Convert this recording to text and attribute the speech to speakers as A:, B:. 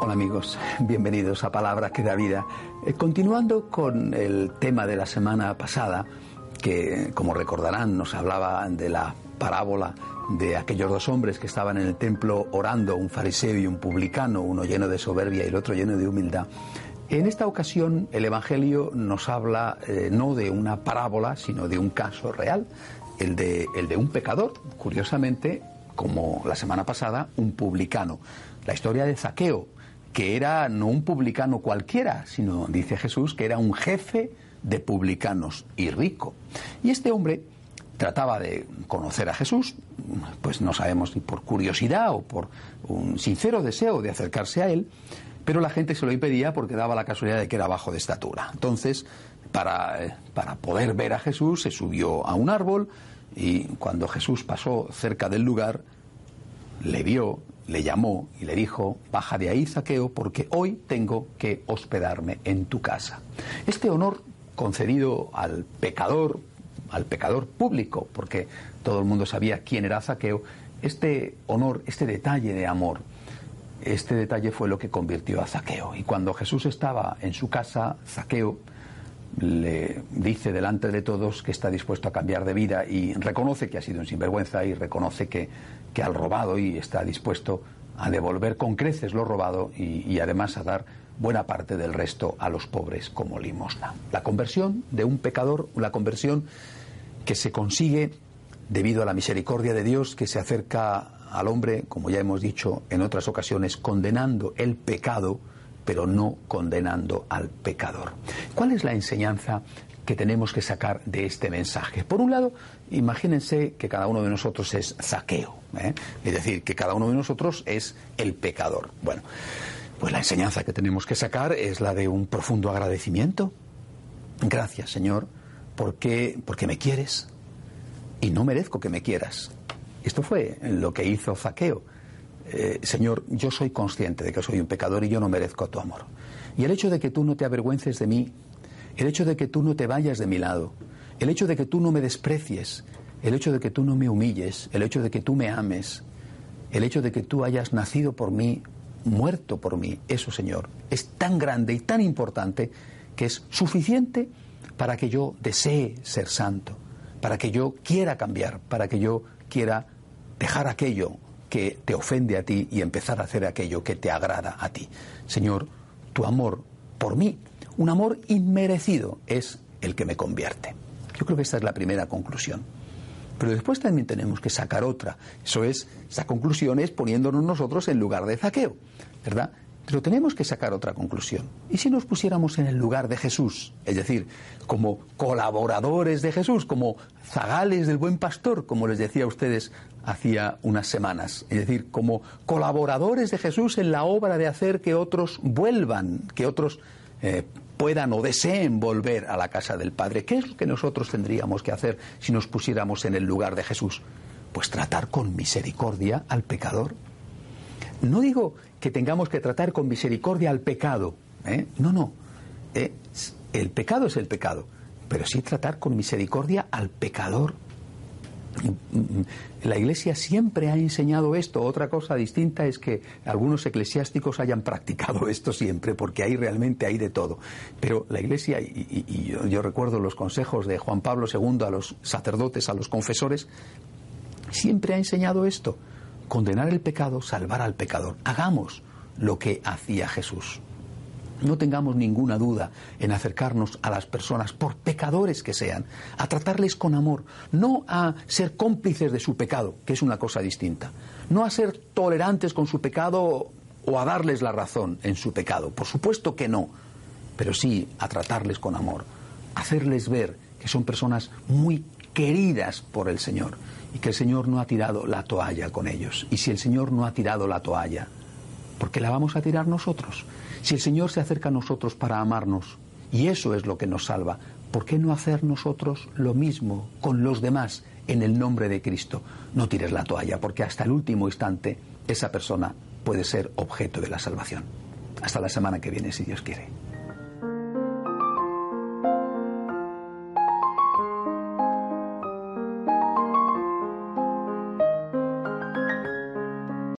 A: Hola amigos, bienvenidos a Palabra que da vida. Eh, continuando con el tema de la semana pasada, que como recordarán nos hablaba de la parábola de aquellos dos hombres que estaban en el templo orando, un fariseo y un publicano, uno lleno de soberbia y el otro lleno de humildad. En esta ocasión el Evangelio nos habla eh, no de una parábola, sino de un caso real, el de, el de un pecador, curiosamente, como la semana pasada, un publicano. La historia de Zaqueo, que era no un publicano cualquiera, sino, dice Jesús, que era un jefe de publicanos y rico. Y este hombre trataba de conocer a Jesús, pues no sabemos si por curiosidad o por un sincero deseo de acercarse a él, pero la gente se lo impedía porque daba la casualidad de que era bajo de estatura. Entonces, para, eh, para poder ver a Jesús, se subió a un árbol y cuando Jesús pasó cerca del lugar, le vio, le llamó y le dijo, baja de ahí, Zaqueo, porque hoy tengo que hospedarme en tu casa. Este honor concedido al pecador, al pecador público, porque todo el mundo sabía quién era Zaqueo, este honor, este detalle de amor, este detalle fue lo que convirtió a Zaqueo. Y cuando Jesús estaba en su casa, Zaqueo le dice delante de todos que está dispuesto a cambiar de vida y reconoce que ha sido un sinvergüenza y reconoce que, que ha robado y está dispuesto a devolver con creces lo robado y, y, además a dar buena parte del resto a los pobres como limosna. La conversión de un pecador, la conversión que se consigue debido a la misericordia de Dios que se acerca al hombre, como ya hemos dicho en otras ocasiones, condenando el pecado, pero no condenando al pecador. ¿Cuál es la enseñanza que tenemos que sacar de este mensaje? Por un lado, imagínense que cada uno de nosotros es zaqueo, ¿eh? es decir, que cada uno de nosotros es el pecador. Bueno, pues la enseñanza que tenemos que sacar es la de un profundo agradecimiento. Gracias, Señor, porque, porque me quieres y no merezco que me quieras. Esto fue lo que hizo Zaqueo. Eh, Señor, yo soy consciente de que soy un pecador y yo no merezco tu amor. Y el hecho de que tú no te avergüences de mí, el hecho de que tú no te vayas de mi lado, el hecho de que tú no me desprecies, el hecho de que tú no me humilles, el hecho de que tú me ames, el hecho de que tú hayas nacido por mí, muerto por mí, eso, Señor, es tan grande y tan importante que es suficiente para que yo desee ser santo, para que yo quiera cambiar, para que yo quiera dejar aquello que te ofende a ti y empezar a hacer aquello que te agrada a ti. Señor, tu amor por mí, un amor inmerecido, es el que me convierte. Yo creo que esta es la primera conclusión. Pero después también tenemos que sacar otra. Eso es, esa conclusión es poniéndonos nosotros en lugar de zaqueo, ¿verdad? Pero tenemos que sacar otra conclusión. ¿Y si nos pusiéramos en el lugar de Jesús? Es decir, como colaboradores de Jesús, como zagales del buen pastor, como les decía a ustedes hacía unas semanas. Es decir, como colaboradores de Jesús en la obra de hacer que otros vuelvan, que otros eh, puedan o deseen volver a la casa del Padre. ¿Qué es lo que nosotros tendríamos que hacer si nos pusiéramos en el lugar de Jesús? Pues tratar con misericordia al pecador. No digo que tengamos que tratar con misericordia al pecado. ¿eh? No, no. El pecado es el pecado. Pero sí tratar con misericordia al pecador. La Iglesia siempre ha enseñado esto. Otra cosa distinta es que algunos eclesiásticos hayan practicado esto siempre, porque ahí realmente hay de todo. Pero la Iglesia, y, yo, recuerdo los consejos de Juan Pablo II a los sacerdotes, a los confesores, siempre ha enseñado esto condenar el pecado, salvar al pecador. Hagamos lo que hacía Jesús. No tengamos ninguna duda en acercarnos a las personas, por pecadores que sean, a tratarles con amor, no a ser cómplices de su pecado, que es una cosa distinta, no a ser tolerantes con su pecado o a darles la razón en su pecado, por supuesto que no, pero sí a tratarles con amor, hacerles ver que son personas muy queridas por el Señor y que el Señor no ha tirado la toalla con ellos. Y si el Señor no ha tirado la toalla, ¿por qué la vamos a tirar nosotros? Si el Señor se acerca a nosotros para amarnos, y eso es lo que nos salva, ¿por qué no hacer nosotros lo mismo con los demás en el nombre de Cristo? No tires la toalla, porque hasta el último instante esa persona puede ser objeto de la salvación. Hasta la semana que viene, si Dios quiere.